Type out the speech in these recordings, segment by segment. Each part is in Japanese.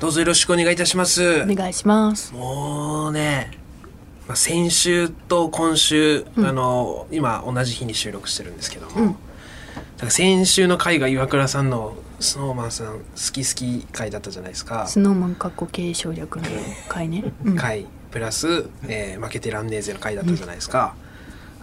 どうぞよろしくお願いいたします。お願いします。もうね、まあ、先週と今週、あの今同じ日に収録してるんですけども、うんだ先週の回が岩倉さんのスノーマンさん好き好き回だったじゃないですか。スノーマンかっこ継承略の回ね。うん回プラス、えー負けてらんねえぜの回だったじゃないですか。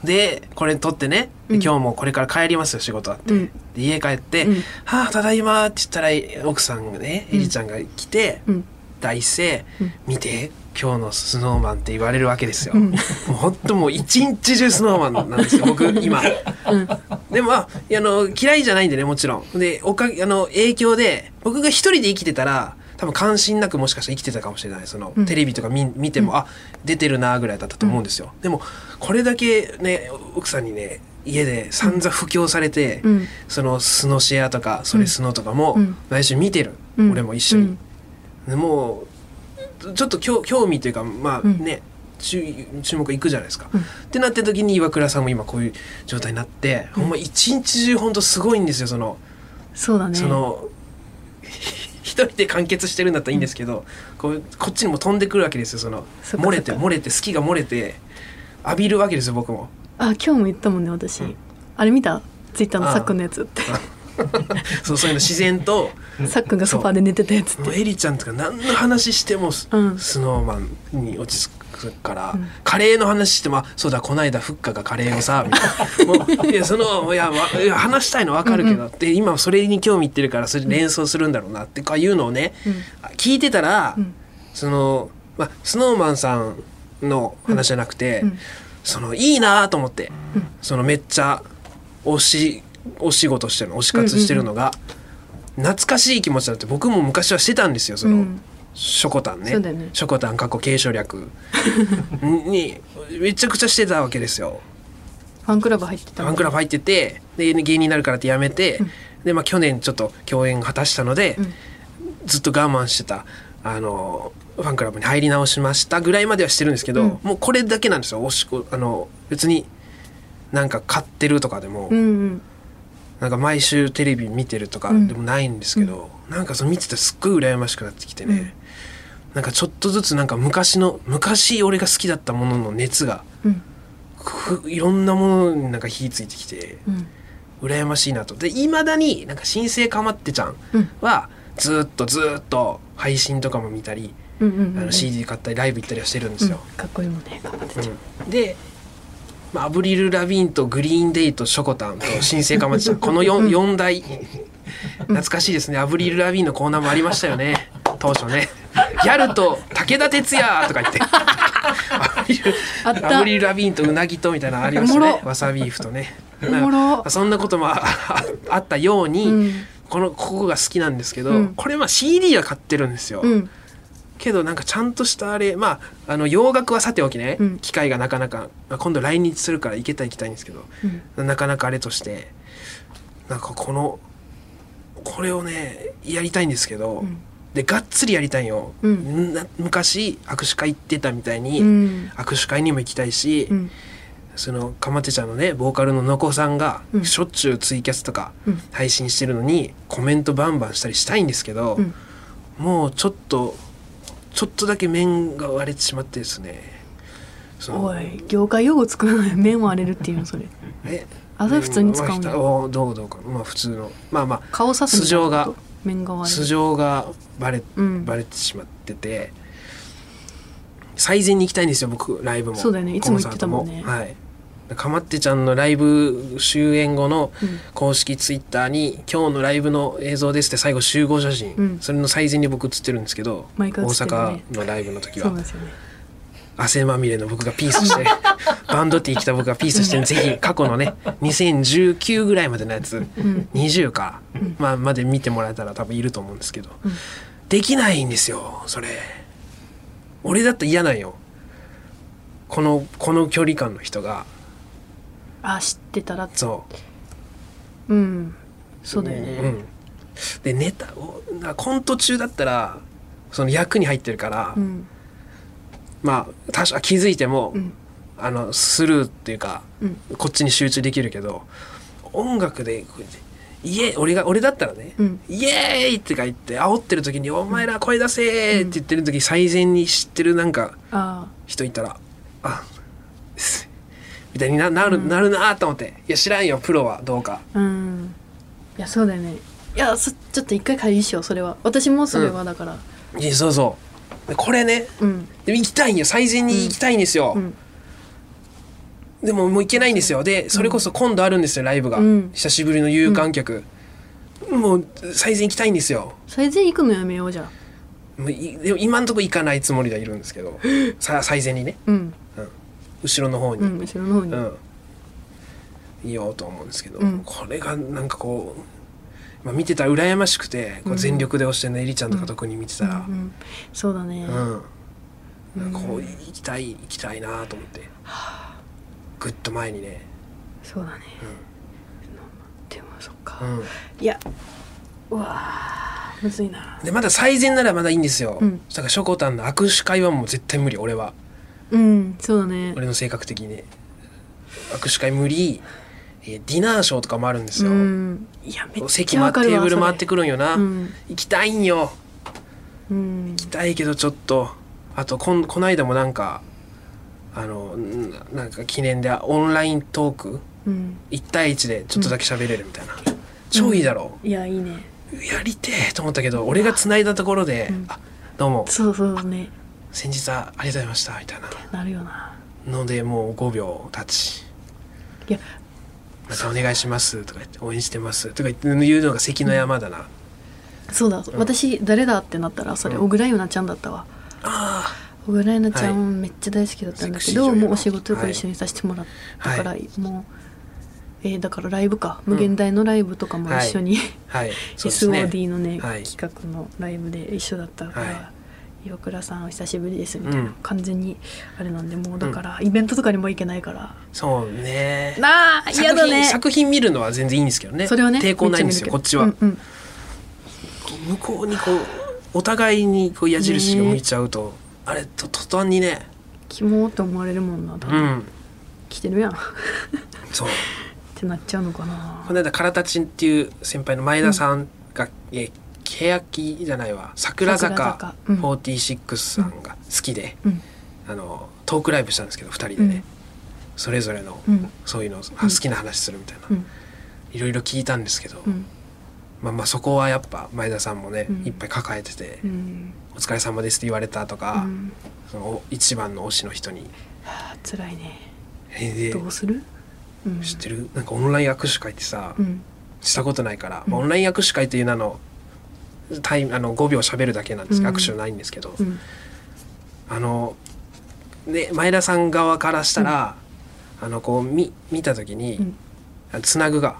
でこれ撮ってね、今日もこれから帰りますよ仕事あって、うん。で家帰ってうん「はあただいま」って言ったら奥さんがねエリちゃんが来て、うん。大声、うん。見て今日のスノーマンって言われるわけですよ。うん。もう本当もう一日中スノーマンなんですよ僕今。うん。でもまあの嫌いじゃないんでねもちろん。でおかげあの影響で僕が一人で生きてたら多分関心なくもしかしたら生きてたかもしれない。その、うん。テレビとか見見ても、あ出てるなぐらいだったと思うんですよ。でもこれだけね奥さんにね家で散々布教されて、うん。そのスノシェアとかそれスノとかもうん。毎週見てる、うん。俺も一緒に。でもうちょっと興興味というかまあうん。ね、注注目いくじゃないですか。うん。ってなった時に岩倉さんも今こういう状態になって、ほんま一日中ほんとすごいんですよその、そうだね。その一人で完結してるんだったらいいんですけど、こうこっちにも飛んでくるわけですよその漏れて漏れて好きが漏れて浴びるわけですよ僕も。あ今日も言ったもんね私。うん。あれ見た？ツイッターのさっくんのやつって。そうそういうの自然とさっくんがソファーで寝てたやつって。エリちゃんとか何の話してもス,、うん。スノーマンに落ち着くから、うんカレーの話してもあそうだこないだフッカがカレーをさ みたいな。もういやそのいや話したいの分かるけど、うんで今それに興味いってるからそれ連想するんだろうなってかいうのをね、うん。聞いてたら、うん。その、まあ、スノーマンさんの話じゃなくて、うん。そのいいなと思って、うん。そのめっちゃおしお仕事してるの推し活してるのが、懐かしい気持ちだって僕も昔はしてたんですよその、うんショコタンね。そうだよね。ショコタン過去継承略。にめちゃくちゃしてたわけですよ。ファンクラブ入ってたファンクラブ入っててで芸人になるからってやめて、うん。で、まあ、去年ちょっと共演果たしたので、うん。ずっと我慢してたあのファンクラブに入り直しましたぐらいまではしてるんですけど、うん。もうこれだけなんですよ。おしこあの別になんか買ってるとかでも、うんうん。なんか毎週テレビ見てるとかうん。でもないんですけど、なんかその見ててすっごい羨ましくなってきてね、なんかちょっとずつなんか昔の昔俺が好きだったものの熱がうん。くいろんなものになんか火ついてきてうん。羨ましいなと。でいまだになんか新生かまってちゃんうん。はずっとずっと配信とかも見たり、うんうんうんあの CD 買ったりライブ行ったりはしてるんですよ。うん。かっこいいもんね頑張ってちゃううん。で、まあ、アブリル・ラビーンとグリーン・デイとショコタンと新生かまってちゃん。この 4, 四大。懐かしいですね。アブリル・ラビーンのコーナーもありましたよね当初ね。ギャルと武田鉄矢とか言って。あった。アブリル・ラビーンとうなぎとみたいなのありましたね。わさビーフとね。そんなこともああ あったように、うん。このここが好きなんですけど、うん。これまあ CD は買ってるんですよ。うん。けどなんかちゃんとしたあれまああの洋楽はさておきね、うん。機会がなかなか、まあ、今度来日するから行けたら行きたいんですけどうん。なかなかあれとしてなんかこのこれをねやりたいんですけど、うんでがっつりやりたいよ、うん。な昔握手会行ってたみたいに、うん。握手会にも行きたいし、うん。そのかまってちゃんのねボーカルののこさんがうん。しょっちゅうツイキャスとかうん。配信してるのにコメントバンバンしたりしたいんですけど、うん。もうちょっとちょっとだけ面が割れてしまってですね。おい業界用語作らない面割れるっていうのそれ。え？あそれ普通に使うんだまあどうどうか。まあ普通の。まあまあ顔さすみたいなこと？面が素る性がバレ,、うん。バレてしまってて最善に行きたいんですよ僕ライブも。そうだよね。いつも言ってたもんね。はい。かまってちゃんのライブ終演後のうん。公式ツイッターに「今日のライブの映像です」って最後集合写真、うん。それの最善に僕写ってるんですけど、大阪のライブの時は汗まみれの僕がピースして バンドって生きた僕がピースしてぜひ過去のね2019ぐらいまでのやつうん。20か、うん。まあ、まで見てもらえたら多分いると思うんですけど、うん。できないんですよそれ。俺だって嫌なんよ。このこの距離感の人が。あ知ってたら。そう。うん。そうだようねん、でネタをなコント中だったらその役に入ってるから、うんまあ確か気づいても、うん。あのスルーっていうかうん。こっちに集中できるけど音楽でイエ俺が俺だったらね、うん。イエーイってか言って煽ってる時に「お前ら声出せ!」って言ってる時最善に知ってるなんかあ人いたら「あすみたいにななる,、なるなと思っていや知らんよプロはどうか。あうん。いやそうだよね。いやそちょっと一回会議しようそれは。私もそれはだから。いやそうそう。でこれねうんでも行きたいんよ。最善に行きたいんですよ、うん。でももう行けないんですよ。でそれこそ今度あるんですよライブが、うん。久しぶりの有観客、もう最善行きたいんですよ。最善行くのやめようじゃあ。もういでも今んとこ行かないつもりではいるんですけど。さ最善にね。うん。後ろの方に、うん後ろの方に、うん、いようと思うんですけど、うん。これがなんかこう、まあ、見てたら羨ましくてこう全力で押してるのエリちゃんとか特に見てたら、うんうん。そうだね、うんこう行きたい行きたいなと思って。ぐっと前にね、そうだね、でもそっか、うん、いやうわーむずいな。でまだ最善ならまだいいんですよ、うん。だからしょこたんの握手会はもう絶対無理俺は。うんそうだね。俺の性格的にね。握手会無理。えーディナーショーとかもあるんですよ、うん。いやめっ席回テーブル回ってくくるんよな、うん。行きたいんよ。うん。行きたいけどちょっとあとこんこの間もなんかあのんなんか記念でオンライントーク？うん。1対1でちょっとだけ喋れるみたいな、超いいだろ。いやいいね。うやりてえと思ったけど俺が繋いだところで「うん。あどうも。そうそうね。先日はありがとうございました」みたいな。なるよな。のでもう5秒経ち。いや「またお願いします」とか言って「応援してます」とか言って言うのが関の山だな、そうだ、私誰だってなったらそれうん。小倉優奈ちゃんだったわ。あ小倉優奈ちゃはんめっちゃ大好きだったんだけセクシー女優のどもうお仕事とか一緒にさせてもらったから、はいもうえーだからライブか。無限大のライブとかも一緒に、あはい。そうですね。SOD のね、はい。企画のライブで一緒だったから、は岩倉さんお久しぶりですみたいな、うん。完全にあれなんでもうだから、イベントとかにも行けないから。そうね。なあ嫌だ作品ね作品見るのは全然いいんですけどね。それはね抵抗ないんですよめこっちは、うんうん。向こうにこうお互いにこう矢印が向いちゃうと、あれと途端にねキモって思われるもんな多う分、ん。来てるやん。っそう。てなっちゃうのかな。この間からたちっていう先輩の前田さんが、え欅じゃないわ。桜坂桜坂。うん。46さんが好きで、うん。あのトークライブしたんですけど2人でね、うん。それぞれの、うん。そういうの好きな話するみたいな、うん。いろいろ聞いたんですけど、うん。まあまあそこはやっぱ前田さんもね、うん。いっぱい抱えててうん「お疲れ様です」って言われたとか、うん。その一番の推しの人に。はあ辛いね「えでどうする？うん。知ってる？なんかオンライン握手会ってさ、うん。したことないから、オンライン握手会っていう名のタイムあの5秒喋るだけなんです。けど、うん。握手ないんですけど、うん。あので前田さん側からしたら、あのこう見見た時に、つなぐが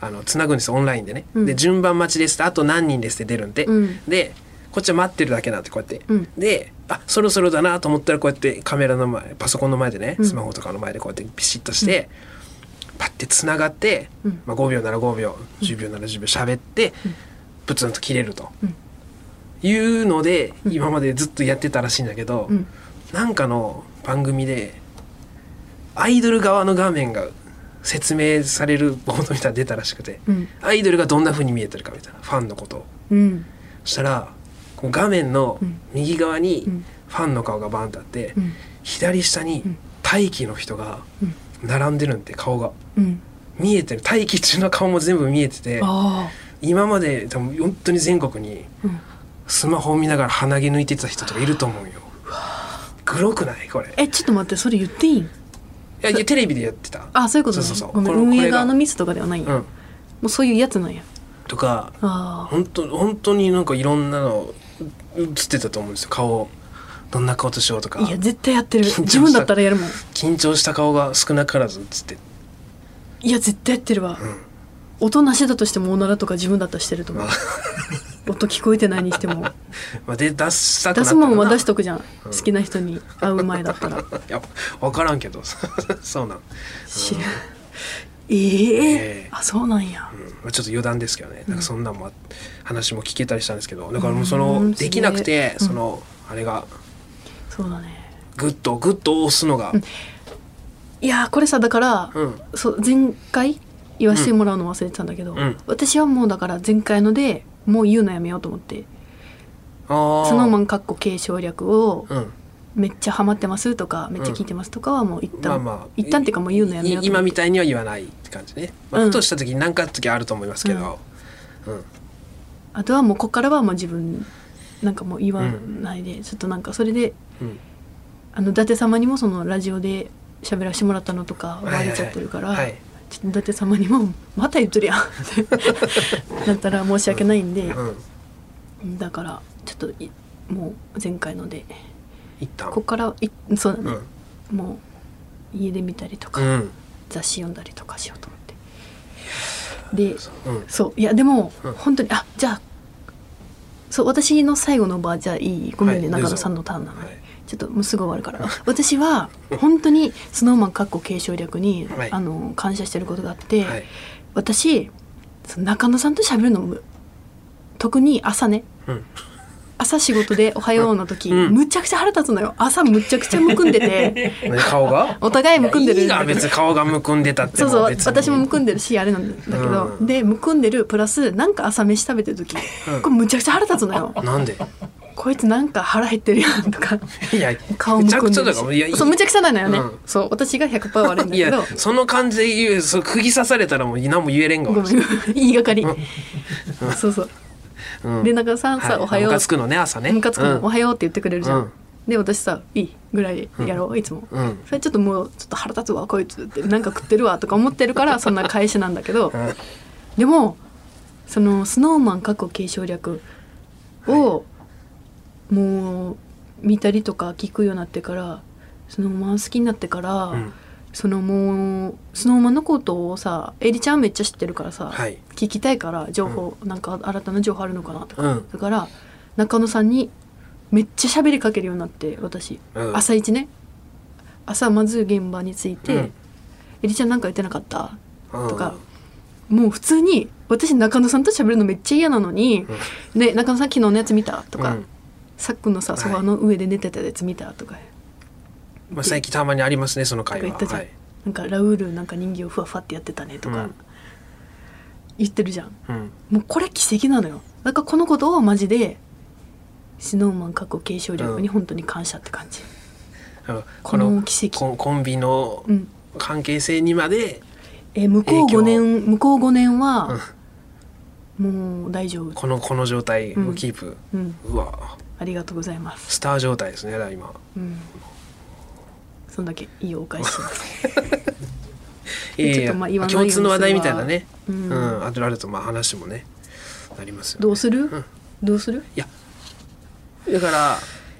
あのつなぐんですオンラインでね、うん。で順番待ちですってあと何人ですって出るんで、うん。でこっちは待ってるだけなんってこうやって、うん。であそろそろだなと思ったらこうやってカメラの前パソコンの前でねうん。スマホとかの前でこうやってピシッとして、パッてつながって、うん。まあ、5秒なら5秒10秒なら10秒喋って、プツンと切れると、うん。いうので今までずっとやってたらしいんだけど、うん。なんかの番組でアイドル側の画面が説明されるボードみたいなの出たらしくて、うん。アイドルがどんな風に見えてるかみたいなファンのことを。うん。そしたら画面のうん。右側にうん。ファンの顔がバンってあって、うん。左下にん。待機の人がうん。並んでるんで顔が。うん。見えてる。待機中の顔も全部見えててあ今まで多分本当に全国にスマホを見ながら鼻毛抜いてた人とかいると思うよ。グロくない？これ。いえちょっと待ってそれ言っていい？んやいやテレビでやってた。あそういうことね。そうそうそう。ごめん。運営側のミスとかではないんや、うん。もうそういうやつなんや。とか本当本当になんかいろんなの映ってたと思うんですよ。顔どんな顔としようとか。いや絶対やってる。自分だったらやるもん。緊張した顔が少なからず映って。いや絶対やってるわ、音なしだとしてもおならとか自分だったらしてると思う。音聞こえてないにしても。まあ、で出した出すもんは出しととくじゃん、好きな人に会う前だったら。い や分からんけど。そうなん、知るええええあそうなんや。うん。まあ、ちょっと余談ですけどね。なんかそんなんもあ話も聞けたりしたんですけどだからもうそうのんできなくてそのあれが。そうだね。グッとグッと押すのが。いやーこれさだから、うん。そう前回言わせてもらうの忘れてたんだけど、うん。私はもうだから前回のでもう言うのやめようと思って。ああスノーマンかっこ継承略をうんめっちゃハマってますとかめっちゃ聞いてますとかはもう一旦、まあまあ一旦っていうかもう言うのやめよう今みたいには言わないって感じね、まあ、うん。ふとした時に何かあった時あると思いますけど、うん。あとはもうここからはもう自分なんかもう言わないで、ちょっとなんかそれでうん。あの伊達様にもそのラジオで喋らせてもらったのとかバレちゃってるから、はい。はいちょっと伊達様にも「また言っとるやん」ってなったら申し訳ないんで、うん、だからちょっといもう前回ので一旦ここからいそうだね、うん。もう家で見たりとか、うん。雑誌読んだりとかしようと思って。でう。ん。そう。いやでも、うん。本当にあじゃあそう私の最後の場じゃあいい？ごめんね、はい中野さんのターンなのに、はい。ちょっともうすぐ終わるから。私は本当にスノーマンかっこ継承略に、はい。あの感謝してることがあって、はい。私その中野さんと喋るのも特に朝ね。うん朝仕事で「おはよう」の時、うん。むちゃくちゃ腹立つのよ。朝むちゃくちゃむくんでて。何？顔が？お互いむくんでるいいが別に顔がむくんでたってそうそう別に。私もむくんでるしあれなんだけど、うん。でむくんでるプラスなんか朝飯食べてる時、うん。これむちゃくちゃ腹立つのよ。なんで？こいつなんか腹減ってるやんとか。いや顔むくんでるめちゃくちゃだからいやいい。しそうむちゃくちゃなのよね、うん。そう私が100%悪いんだいやその感じで言うそう釘刺されたらもう何も言えれんがごめん。言いがかり、うん。そうそう。うんで中野さんさ、はい。おはよう。ムカつくのね朝ね。ムカつくの、うん。おはようって言ってくれるじゃん、うん。で私さ「いい」ぐらいでやろう、いつも、うん。それちょっともうちょっと腹立つわこいつってなんか食ってるわとか思ってるから そんな返しなんだけど、うん。でもそのスノーマン過去継承略をもう見たりとか聞くようになってからスノーマン好きになってから、うんそのもうスノーマンのことをさエリちゃんめっちゃ知ってるからさ、はい。聞きたいから情報、なんか新たな情報あるのかなとか、うん。だから中野さんにめっちゃ喋りかけるようになって私、うん。朝一ね。朝まず現場に着いて「うん。エリちゃんなんか言ってなかった?」うん。とか、もう普通に私中野さんと喋るのめっちゃ嫌なのに「で中野さん昨日のやつ見た?」とか、うん。さっくんのさはいソファの上で寝てたやつ見た?」とかまあ、最近たまにありますねその会話言ったじゃん、はい。なんかラウールなんか人形ふわふわってやってたねとか、うん。言ってるじゃん。うん。もうこれ奇跡なのよ。だからこのことをマジでスノーマン過去継承力に本当に感謝って感じ、あのこの奇跡。コンコンビのうん。関係性にまで、えー向こう影響。5年向こう5年はもう大丈夫。このこの状態をキープ、うん。うわ。ありがとうございます。スター状態ですね今。うんそんだけいいお返しします。いやいや共通の話題みたいなね。ううん。ん、あとあるとまあ話もねなりますよね。どうする、ん。どうする？だから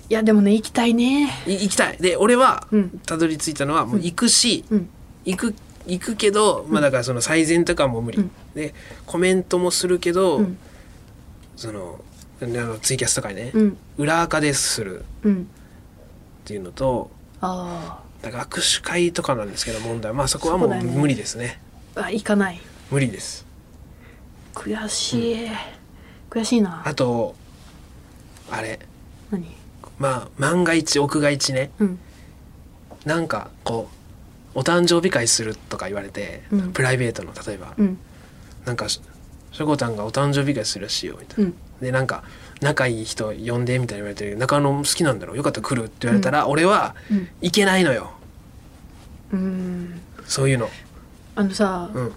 いやでもね行きたいね。い行きたい。で俺はうん。たどり着いたのはもう行くし、うん。行く行くけど、まあだからその最善とかも無理、うん。でコメントもするけど、うん。そのあのツイキャスとかにね、うん。裏垢でするうん。っていうのとあだから握手会とかなんですけど問題まあそこはもう無理ですね。ーあ行かない。無理です。悔しい、悔しいな。あとあれ。何？まあ万が一屋外一ね。うん。なんかこうお誕生日会するとか言われて、うん。プライベートの例えば、うん。なんかししょこたんがお誕生日会するらしいよみたいな、うん。でなんか仲いい人呼んでみたいに言われて中野好きなんだろう？よかったら来るって言われたら、俺はうん。行けないのよ。うん。そういうの。あのさ、うん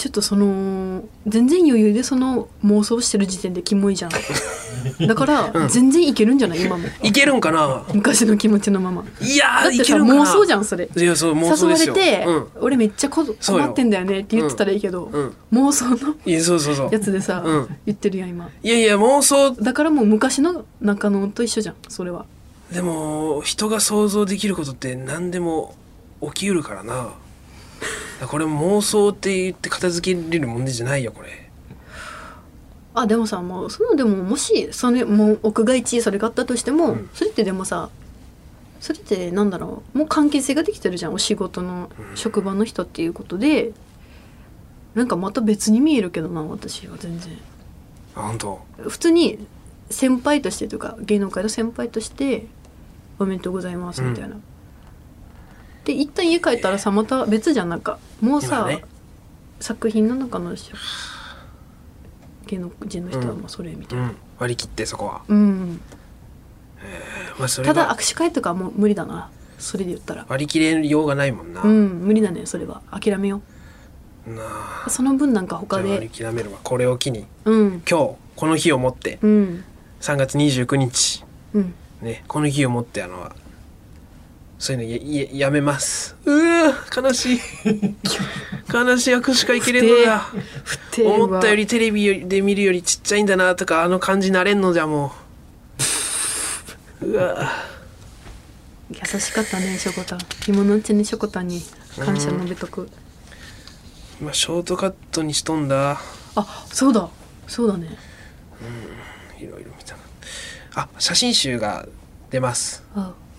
ちょっとその全然余裕でその妄想してる時点でキモいじゃん。だから、うん。全然いけるんじゃない？今も。いけるんかな？昔の気持ちのまま。いやだってさけるんかな？妄想じゃんそれ。いやそう妄想誘ですよ。われて、うん。俺めっちゃ困ってんだよねって言ってたらいいけど、うん。妄想のいやそうそうそう。やつでさ、うん。言ってるやん今。いやいや妄想。だからもう昔の中野と一緒じゃんそれは。でも人が想像できることって何でも起きうるからなこれ妄想って言って片付けれる問題じゃないよこれ。あでもさもうそのでももしそれもう屋外地それがあったとしても、うん。それってでもさそれってなんだろうもう関係性ができてるじゃんお仕事のうん。職場の人っていうことで、なんかまた別に見えるけどな私は全然。あ本当。普通に先輩としてというか芸能界の先輩として「おめでとうございます」みたいな。で一旦家帰ったらさまた別じゃんなんか。もうさ、今ね。作品の中のしょ芸能人の人はもうそれみたいな。うん。割り切ってそこは、うん、まあ、それたがだ握手会とかはもう無理だな。それで言ったら。割り切れようがないもんな、うん。無理だねそれは。諦めよう。その分なんか他で。切めるわ。これを機に。うん。今日この日をもって。うん。3月29日。うん。ねこの日をもってあのそういうのやややめます。うわ悲しい。悲しい握手会切れんのやては。思ったよりテレビで見るよりちっちゃいんだなとかあの感じなれんのじゃもう。うわ。優しかったねしょこたん。今のうちにしょこたんに感謝述べとく、今ショートカットにしとんだ。あそうだ。そうだね。いろいろ見たな。あ写真集が出ます。あ。6月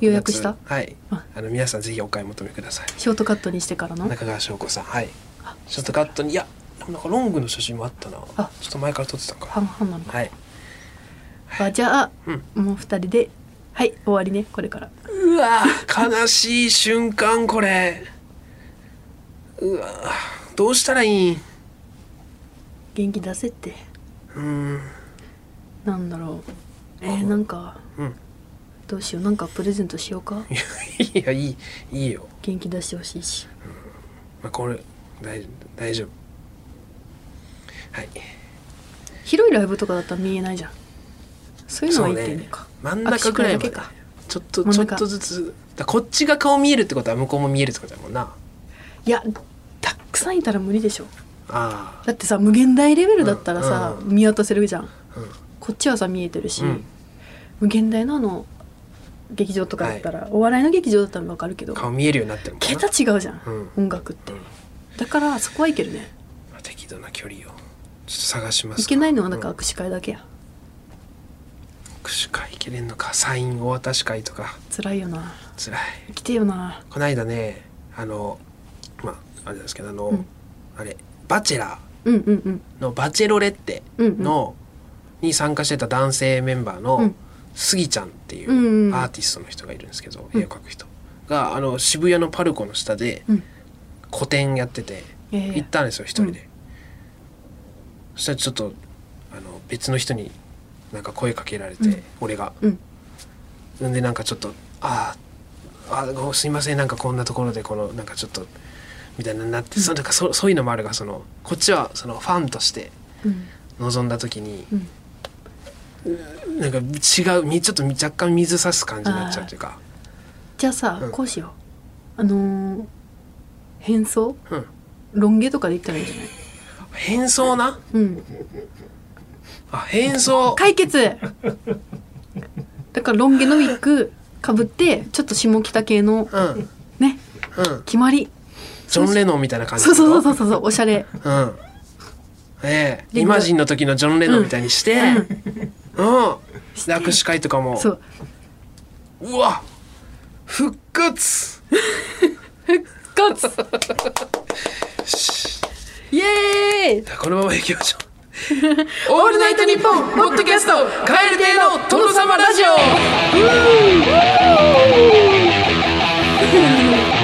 予約した？はい。あ。あの皆さんぜひお買い求めください。ショートカットにしてからの？中川翔子さん。はい。あショートカットにいやなんかロングの写真もあったな。あ。ちょっと前から撮ってたんか半々なのか、はい。あじゃあ、うん。もう二人で。はい終わりねこれから。うわ悲しい瞬間これ。うわどうしたらいい？ん元気出せって。うん。なんだろう。えー、なんかうんどうしようなんかプレゼントしようか？いやいいいいよ、元気出してほしいし。まあ、これ大大丈夫。はい。広いライブとかだったら見えないじゃん。そういうのはいいっていうのか、真ん中ぐらいまで。握手会だけか。ちょっと真ん中。ちょっとずつ。だこっちが顔見えるってことは向こうも見えるってことだもんな。いやたくさんいたら無理でしょ。あだってさ無限大レベルだったらさ、うん見渡せるじゃん。あうん。こっちはさ見えてるし、うん。無限大のあの劇場とかだったら、お笑いの劇場だったらわかるけど顔見えるようになってる桁違うじゃん、うん。音楽って。うん。だからそこはいけるね。まあ適度な距離を。探しますいけないのはだうんから握手会だけや、握手会いけれんのか。サインお渡し会とか。辛いよな。辛い。来てよな。この間ねあのまああれなんですけどあの、うん。あれバチェラうんうんうん。ーのバチェロレッテうんうん。の、に参加してた男性メンバーの、うんスギちゃんっていうんうん。うアーティストの人がいるんですけど、うん。絵を描く人があの渋谷のパルコの下でうん。個展やってて、ええ。行ったんですよ一人で、そしたらちょっとあの別の人になんか声かけられて、うん。俺が。うん。んでなんかちょっと「あーあごすいませんなんかこんなところでこのなんかちょっと」みたいになって、そうなんかそそういうのもあるがそのこっちはそのファンとしてうん。臨んだ時に、うんなんか違うみちょっと若干水差す感じになっちゃうというか、じゃあさ、うん。こうしよう。あのー変装？うん、ロン毛とかで言ったらいいんじゃない？変装な？うん。あ変装。解決！だからロン毛のウィッグかぶってちょっと下北系のうん。うん。ね決まり。ジョン・レノンみたいな感じそうそうそううそうそうおしゃれ。うん。ええ。でイマジンの時のジョン・レノンみたいにしてうん、で握手会とかも。そう。うわ。復活。ガッツイエーイ。このまま行きましょう。オールナイトニッポンポッドキャストカエル亭の殿様ラジオ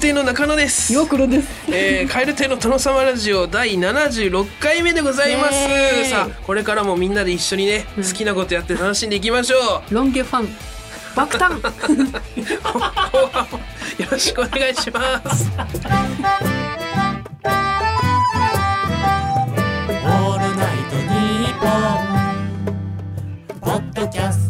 亭の中野です。よくろです。えー、カエル亭の殿様ラジオ第76回目でございます。イエーイ。さあこれからもみんなで一緒にね、好きなことやって楽しんでいきましょう。ロン毛ファン。爆誕。よろしくお願いします。オールナイトニッポン」ポッドキャスト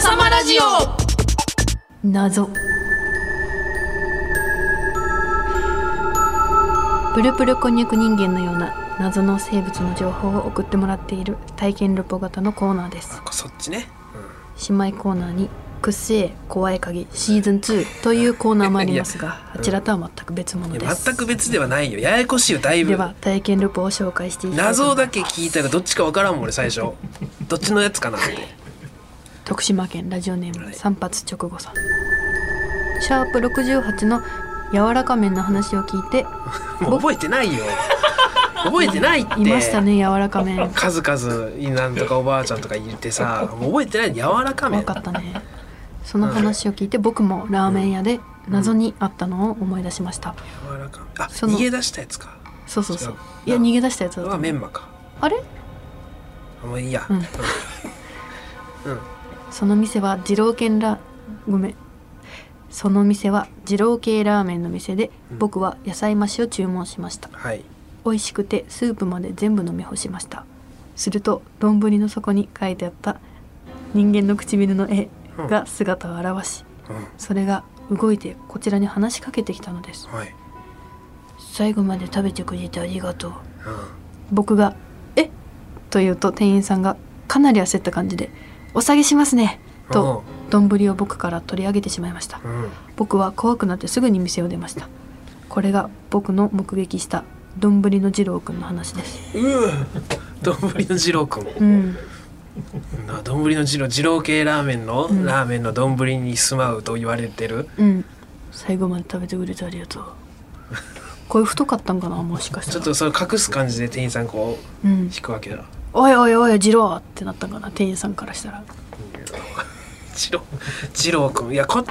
の殿様ラジオ。謎。プルプルこんにゃく人間のような謎の生物の情報を送ってもらっている体験ルポ型のコーナーです。あそっちね。姉妹コーナーに「くっせえ怖い鍵シーズン2」というコーナーもありますが あちらとは全く別物です。全く別ではないよ。ややこしいよだいぶ。では体験ルポを紹介していきたいと謎だけ聞いたらどっちかわからんもん俺最初。どっちのやつかなって徳島県ラジオネームはい。三発直後さん。シャープ68の柔らか麺の話を聞いて 覚えてないよ。覚えてないって。いましたね柔らか麺。数々なんとかおばあちゃんとか言ってさ覚えてない。柔らか麺。分かったね。その話を聞いて僕もラーメン屋で謎にあったのを思い出しました。柔らか麺あその逃げ出したやつか。そうそうそう。いや逃げ出したやつだとは思うメンマか。あれ？あもういいや。うん。うんその店は二郎系ラごめん。その店は二郎系ラーメンの店でうん。僕は野菜増しを注文しました。はい。美味しくてスープまで全部飲み干しました。すると丼の底に書いてあった人間の唇の絵が姿を現しうん。それが動いてこちらに話しかけてきたのです。はい。最後まで食べてくれてありがとう。うん。僕が「え？と言うと店員さんがかなり焦った感じで「お下げしますね」と丼を僕から取り上げてしまいました。うん。僕は怖くなってすぐに店を出ました。これが僕の目撃した丼の二郎くんの話です。丼の二郎くんうん。な丼の二郎二郎系ラーメンの、うん。ラーメンの丼に住まうと言われてる。うん。最後まで食べてくれてありがとう。これ太かったんかなもしかしたら。ちょっとそれ隠す感じで店員さんこううん。引くわけだおいおいおい二郎ってなったんかな店員さんからしたら。二郎二郎くんいやこ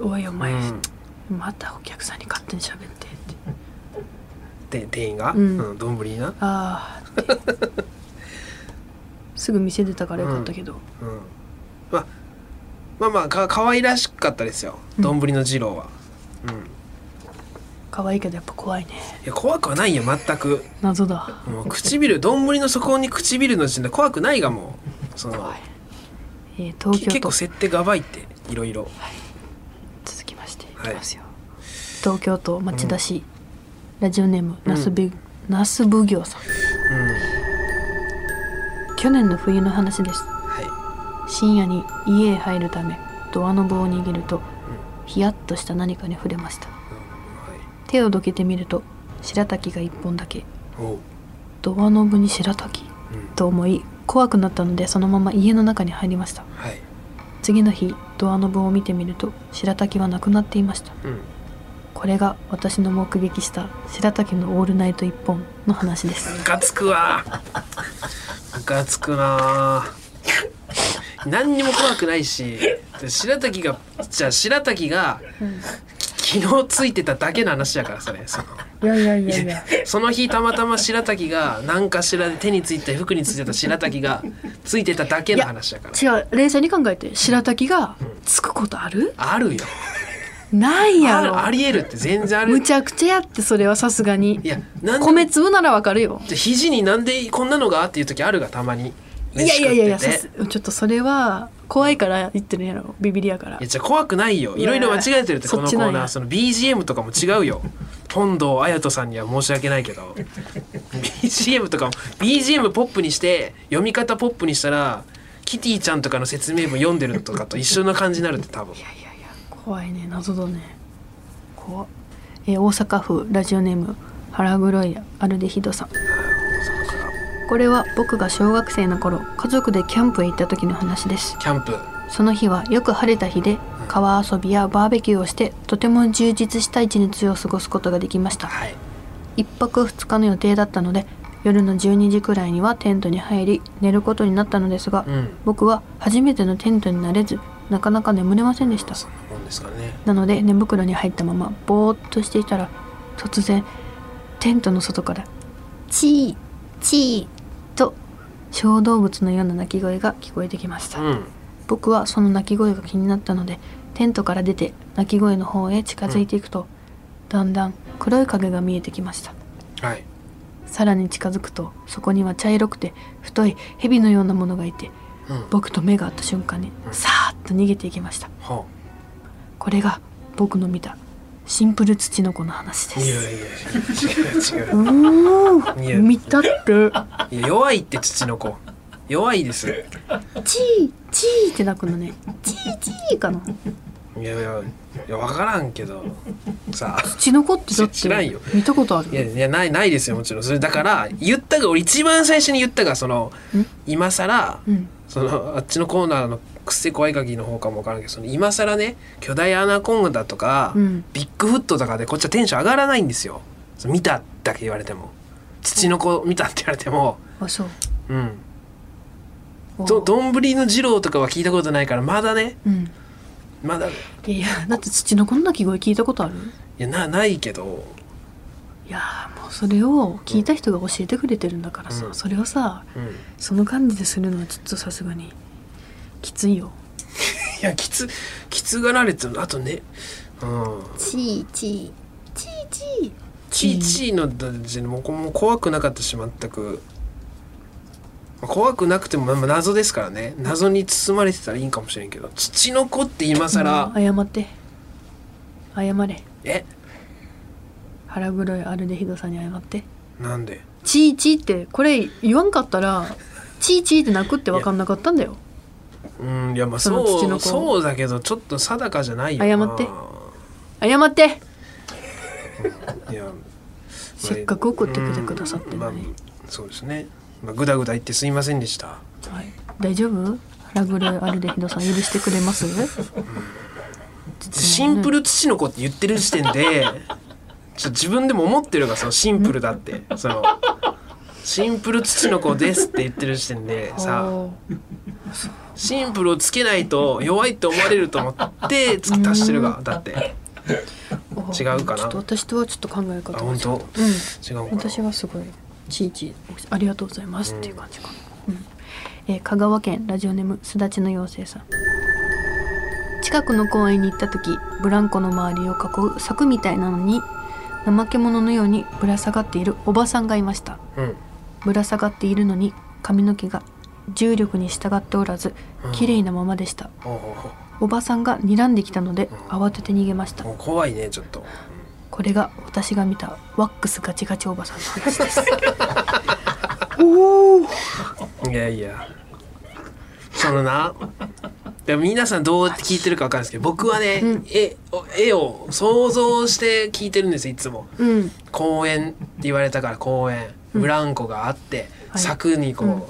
おいお前、うん、うん、またお客さんに勝手に喋ってって。で店員が？うん。うんな。ああすぐ店出たからよかったけど、うん。まあまあまあか可愛らしかったですよ。うん。丼の二郎は。うん可愛いけどやっぱ怖いね。いや怖くはないよ全く。謎だ。もう唇丼の底に唇の時点で怖くないがもうそのえー東き京都。結構設定がばいっていろい。ろ続きましてい。きはいますよ、東京都町田市、ラジオネーム那須ぶ、那須奉行さん。うん。去年の冬の話です。は深夜に家へ入るためドアノブを握るとヒヤッとした何かに触れました。い、手をどけてみると白滝が一本だけ。ドアノブに白滝？うん。と思い怖くなったのでそのまま家の中に入りました。はい。次の日ドアノブを見てみると白滝はなくなっていました。うん。これが私の目撃した白滝のオールナイト一本の話です。ムカつくわ。ムカつくな。何にも怖くないしで白滝がじゃあ白滝が昨日ついてただけの話やからそれその。いやいやいやいや。その日たまたま白滝が何かしらで手についた服についてた白滝がついてただけの話やから。違う冷静に考えて白滝がつくことある？あるよ。ないやろ。あるありえるって全然ある。むちゃくちゃやってそれはさすがに。いやなんで米粒ならわかるよ。じゃあ肘になんでこんなのが？っていう時あるがたまに。いやいやいやいやちょっとそれは怖いから言ってるんやろ。ビビりやから。いやじゃあ怖くないよ。いろいろ間違えてるってこのコーナーその BGM とかも違うよ。本堂綾人さんには申し訳ないけど。BGM とかも BGM ポップにして読み方ポップにしたらキティちゃんとかの説明文読んでるのとかと一緒な感じになるって多分。いやいやいや怖いね。謎だね。怖っ。えー大阪府ラジオネーム腹黒いアルデヒドさんこれは僕が小学生の頃家族でキャンプへ行った時の話です。キャンプ。その日はよく晴れた日で川遊びやバーベキューをしてとても充実した一日を過ごすことができました。はい。一泊二日の予定だったので夜の12時くらいにはテントに入り寝ることになったのですが、うん。僕は初めてのテントになれずなかなか眠れませんでした。そんなもんですからね。なので寝袋に入ったままぼーっとしていたら突然テントの外から「チーチー」と小動物のような鳴き声が聞こえてきました、うん。僕はその鳴き声が気になったのでテントから出て鳴き声の方へ近づいていくと、だんだん黒い影が見えてきました。はい。さらに近づくとそこには茶色くて太い蛇のようなものがいてうん。僕と目が合った瞬間にさーっと逃げていきました。はこれが僕の見たシンプル土の子の話です。いやいや違う違う。おーいや見たって。いや弱いって土の子弱いです。チーチーって鳴くのね。チーチーかな。いやいやいや分からんけど。さあ。土の子ってだって知らんよ。見たことある？いやいやないないですよもちろん。それだから言ったが俺一番最初に言ったがその今更うん。そのあっちのコーナーのくっせ怖い鍵の方かも分からんけどその今更ね巨大アナコンダとか、うん。ビッグフットとかでこっちはテンション上がらないんですよ。見ただけ言われても。土の子見たって言われても。あそう。うん。おどどんぶりの二郎とかは聞いたことないからまだね。うん。まだ。いいやだって土の子の鳴き声聞いたことある？やなないけど。いやーもうそれを聞いた人が教えてくれてるんだからさ、うん。それをさうん。その感じでするのはちょっとさすがにきついよ。いやきつきつがられてるあとね。うん。チーチー。チーチー。チーチーの時にもうこもう怖くなかったし全く。まあ怖くなくてもまあまあ謎ですからね。謎に包まれてたらいいんかもしれんけど。父の子って今更、うん謝って。謝れ。え？腹黒いアルデヒドさんに謝って。なんで？チーチーってこれ言わんかったらチーチーって泣くって分かんなかったんだようんいやまあそそうの子そうだけどちょっと定かじゃないよな。謝って。謝って。いや せっかく送ってきてくださってるまあのに、そうですね、まあ、ぐだぐだ言ってすいませんでした。はい、大丈夫？腹黒いアルデヒドさん許してくれます？シンプル土の子って言ってる時点でちょ自分でも思ってるがそのシンプルだって。そのシンプル土の子ですって言ってる時点でさおーシンプルをつけないと弱いって思われると思ってつ足してるがだって。違うかな。ちょっと私とはちょっと考え方があ本当？う。ん。違うかな。私はすごいちいちいありがとうございますっていう感じか。な、うん。えー香川県ラジオネームすだちの妖精さん。近くの公園に行った時ブランコの周りを囲う柵みたいなのに怠け者のようにぶら下がっているおばさんがいました。うん。ぶら下がっているのに髪の毛が重力に従っておらず綺麗なままでした。おうおうおばさんが睨んできたので慌てて逃げました。怖いねちょっと。これが私が見たワックスガチガチおばさんの話です。いやいや。そのなでも皆さんどう聞いてるか分かんないですけど僕はね、うん。絵絵を想像して聞いてるんですよいつも。うん。公園って言われたから公園。ブランコがあって、はい。柵にこう、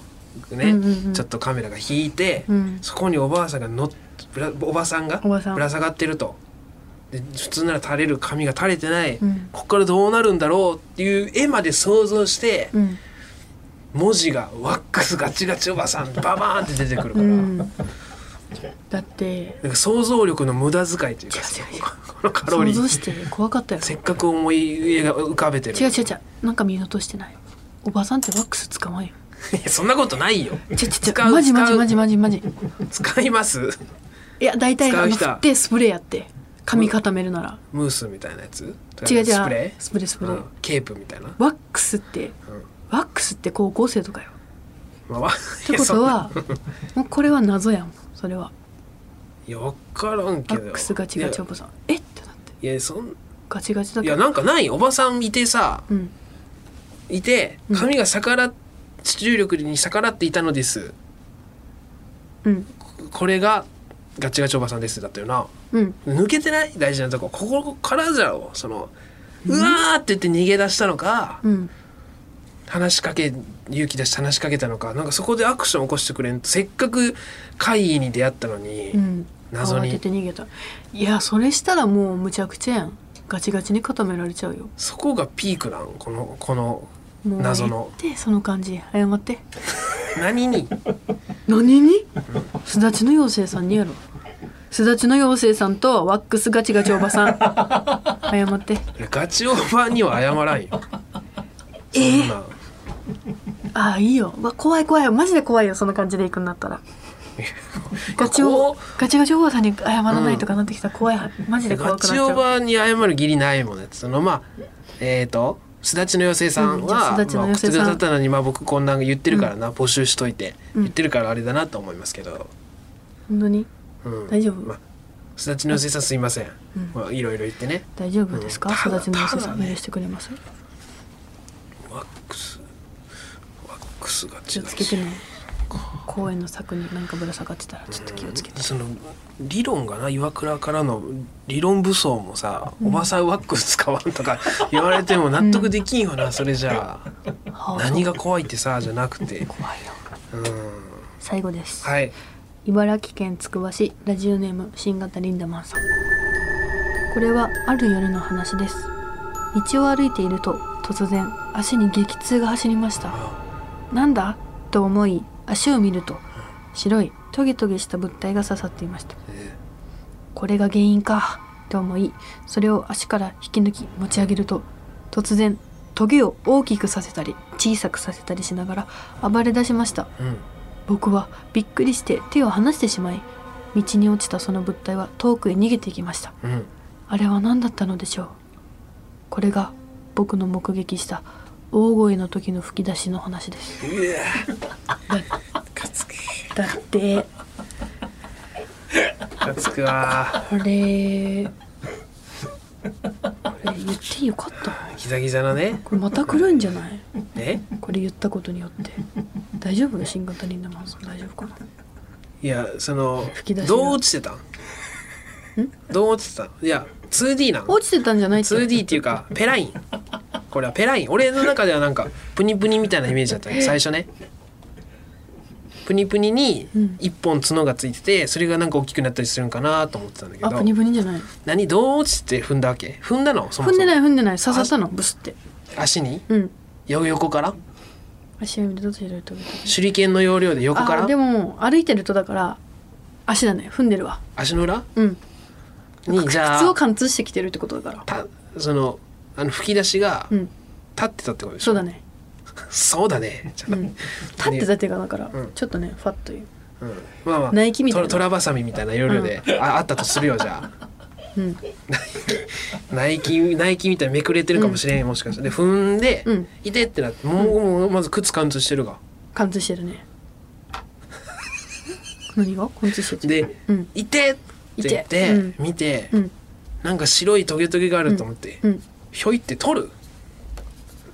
ね、うんうんうんちょっとカメラが引いて、うん。そこにおばあさんがのっぶらおばさんがぶら下がってると。で普通なら垂れる髪が垂れてない、うん。ここからどうなるんだろうっていう絵まで想像して、うん。文字がワックスガチガチおばさんババーンって出てくるから、うん。だってなんか想像力の無駄遣いというか違う違う。このカロリー。想像して怖かったよ。せっかく思い絵が浮かべてる。違う違う違う。なんか見落としてない。おばさんってワックス使わんよいやそんなことないよ。ちょちょち使うょマジマジマジマジマジ。使います？いや大体あの使う人。は振ってスプレーやって。髪固めるなら。ムースみたいなやつ？違う違う。スプレー？スプレースプレー。うん。ケープみたいな、ワックスってワックスって高校生とかよ。まあわ、ってことはもうこれは謎やんそれは。いや分からんけど。ワックスガチガチおばさん。え？ってなって。いやいやそんガチガチだけどいやなんかない？おばさんいてさうん。いて髪が逆らっ重力に逆らっていたのです。うん。これがガチガチおばさんですだったよな。うん。抜けてない大事なとこ。ここからじゃろそのうわーって言って逃げ出したのか、うん。話しかけ勇気出して話しかけたのかなんかそこでアクション起こしてくれんとせっかく怪異に出会ったのに、うん。謎に。慌てて逃げた。いやそれしたらもうむちゃくちゃやん。ガチガチに固められちゃうよ。そこがピークなん？このこのもう謎の言ってその感じ。謝って。何に？何に？すだちの妖精さんにやろすだちの妖精さんとワックスガチガチおばさん。謝って。ガチオーバーには謝らんよ。そんな。ああいいよ。うわ怖い怖いマジで怖いよ。その感じで行くんだったら。ガチこおガチガチおばさんに謝らないとかなってきたら怖いマジで怖ガくなっ。ちゃうチオーバーに謝る義理ないもんねそのまあえっ、ー、とすだちの妖精さんは、すだちのまあ、送って妖精さん。くださったのに、まあ、僕こんなん言ってるからな、募集しといて、うん。言ってるからあれだなと思いますけど、本当に？うん。大丈夫？まあすだちのせさんすいません、まあいろいろ言ってね。大丈夫ですか？うん。育ちの良さただね。許してくれます？ワックス。ワックスが気をつけてね公園の柵に何かぶら下がってたらちょっと気をつけて。その理論がな岩倉からの理論武装もさ、おばさんワックス使わんとか 言われても納得できんよな、それじゃあ。はあ。何が怖いってさじゃなくて。怖いなうん。最後です。はい。茨城県つくば市ラジオネーム新型リンダマンさん。これはある夜の話です。道を歩いていると突然足に激痛が走りました。なんだ？と思い足を見ると白いトゲトゲした物体が刺さっていました。これが原因かと思いそれを足から引き抜き持ち上げると突然トゲを大きくさせたり小さくさせたりしながら暴れ出しました。うん。僕はびっくりして手を離してしまい道に落ちたその物体は遠くへ逃げていきました。うん。あれは何だったのでしょう。これが僕の目撃した大声の時の吹き出しの話ですだって。かつくわこれこれ言ってよかった。ギザギザなね。これまた来るんじゃない？え？これ言ったことによって。大丈夫？新型リンダマンさん大丈夫かな？いやその吹き出しが。どう落ちてたん？どう落ちてたん？いや 2D なん落ちてたんじゃないって。2D っていうかペライン。これはペライン。俺の中ではなんかプニプニみたいなイメージだった。よ最初ねプニプニにうん。一本角がついててそれがなんか大きくなったりするんかなと思ってたんだけど。あプニプニじゃない。何？どう落ちて踏んだわけ？踏んだの？そもそも。踏んでない踏んでない。刺さったの？ブスって。足に？うん。よ横から？足を見る？と白いトゲトゲ手裏剣の要領で横から？あでも歩いてるとだから足だね。踏んでるわ。足の裏？うん。にじゃ靴をあ貫通してきてるってことだから。たそのあの吹き出しがうん。立ってたってことでしょ？そうだねそうだね。じゃあうん。立ってたっていうかだからうん。ちょっとねファッという。うん。まあまあナイキみたいな。トラトラバサミみたいな要領で、ああったとするよじゃあ。うん。ナイキナイキみたいにめくれてるかもしれん、もしかして。で踏んで、うん。いてってなってもう,、もうまず靴貫通してるが貫通してるね。何が？貫通してる？でうん「いて!」って言って、いて。うん。見て、うん。なんか白いトゲトゲがあると思って、うん。ひょいって取る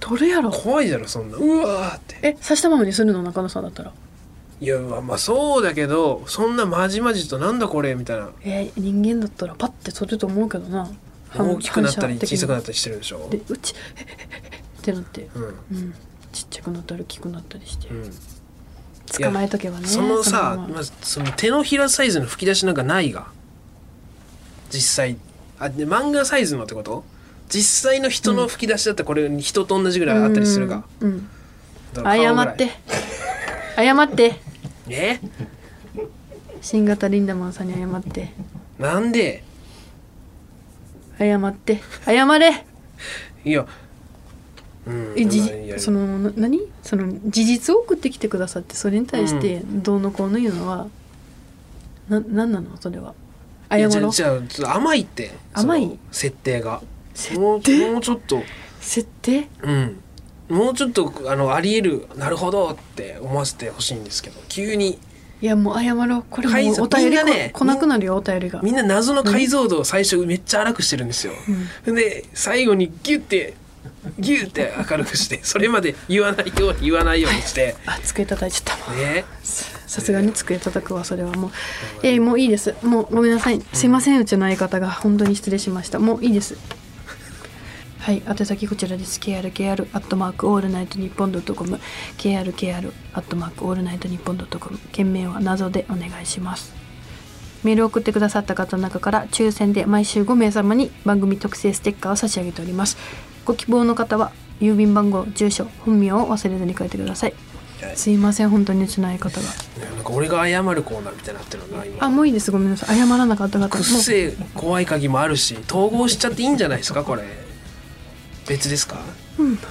取るやろ。怖いだろそんな。うわーって。え刺したままにするの中野さんだったら？いやまあまあそうだけどそんなまじまじとなんだこれみたいな。えー人間だったらパッて取ると思うけどな。反大きくなったり小さくなったりしてるでしょ。でうち ってなって。うん。うん。ちっちゃくなったり大きくなったりして。うん。捕まえとけばねそのさまま。まずその手のひらサイズの吹き出しなんかないが。実際。あで漫画サイズのってこと？実際の人の吹き出しだったらこれ人と同じぐらいあったりするが、うんうんだから顔ぐらい謝って。謝って。え？新型リンダマンさんに謝って。なんで？謝って。謝れ。いや。うんえじそのな何？その事実を送ってきてくださってそれに対してどうのこうの言うのは、ななんなの？それは。い謝ろう。やじゃあ甘いって。甘い？設定がもうもうちょっと。設定？うん。もうちょっとあのありえるなるほどって思わせてほしいんですけど急に。いやもう謝ろう。これもうお便りみんなねこ来なくなるよお便りが。みんな謎の解像度を最初めっちゃ荒くしてるんですよ。で最後にギュッてギュッて明るくして それまで言わないように言わない。ようにしてあ机叩いちゃった。もんね。さすがに机叩くわそれはもう。えーもういいです。もうごめんなさい。すいませんうちの相方が。本当に失礼しました。もういいですはい宛先こちらです。krkr アットマークオールナイトニッポンドットコム。krkr アットマークオールナイトニッポンドットコム。件名は謎でお願いします。メールを送ってくださった方の中から抽選で毎週5名様に番組特製ステッカーを差し上げております。ご希望の方は郵便番号住所本名を忘れずに書いてください。すいません本当にうちの相方が。なんか俺が謝るコーナーみたいになってるな今。あもういいです。ごめんなさい。謝らなかった方も。くっせえ怖い鍵もあるし統合しちゃっていいんじゃないですかこれ別ですか？ううん。ちょっ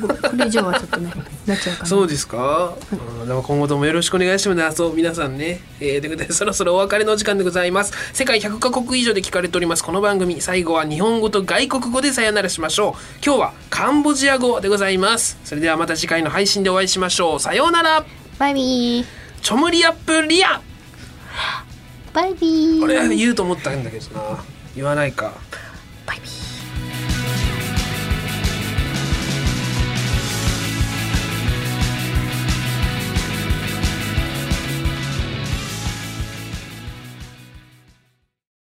ともうこれ以上はちょっとねなっちゃうかな。そうですか、うん、でも今後ともよろしくお願いします。そう皆さんね、えー、ということでそろそろお別れのお時間でございます。世界100カ国以上で聞かれております。この番組。最後は日本語と外国語でさよならしましょう。今日はカンボジア語でございます。それではまた次回の配信でお会いしましょう。さようなら。バイビー。チョムリアップリア。ババイビー。俺は言うと思ったんだけどな。言わないか。バイビー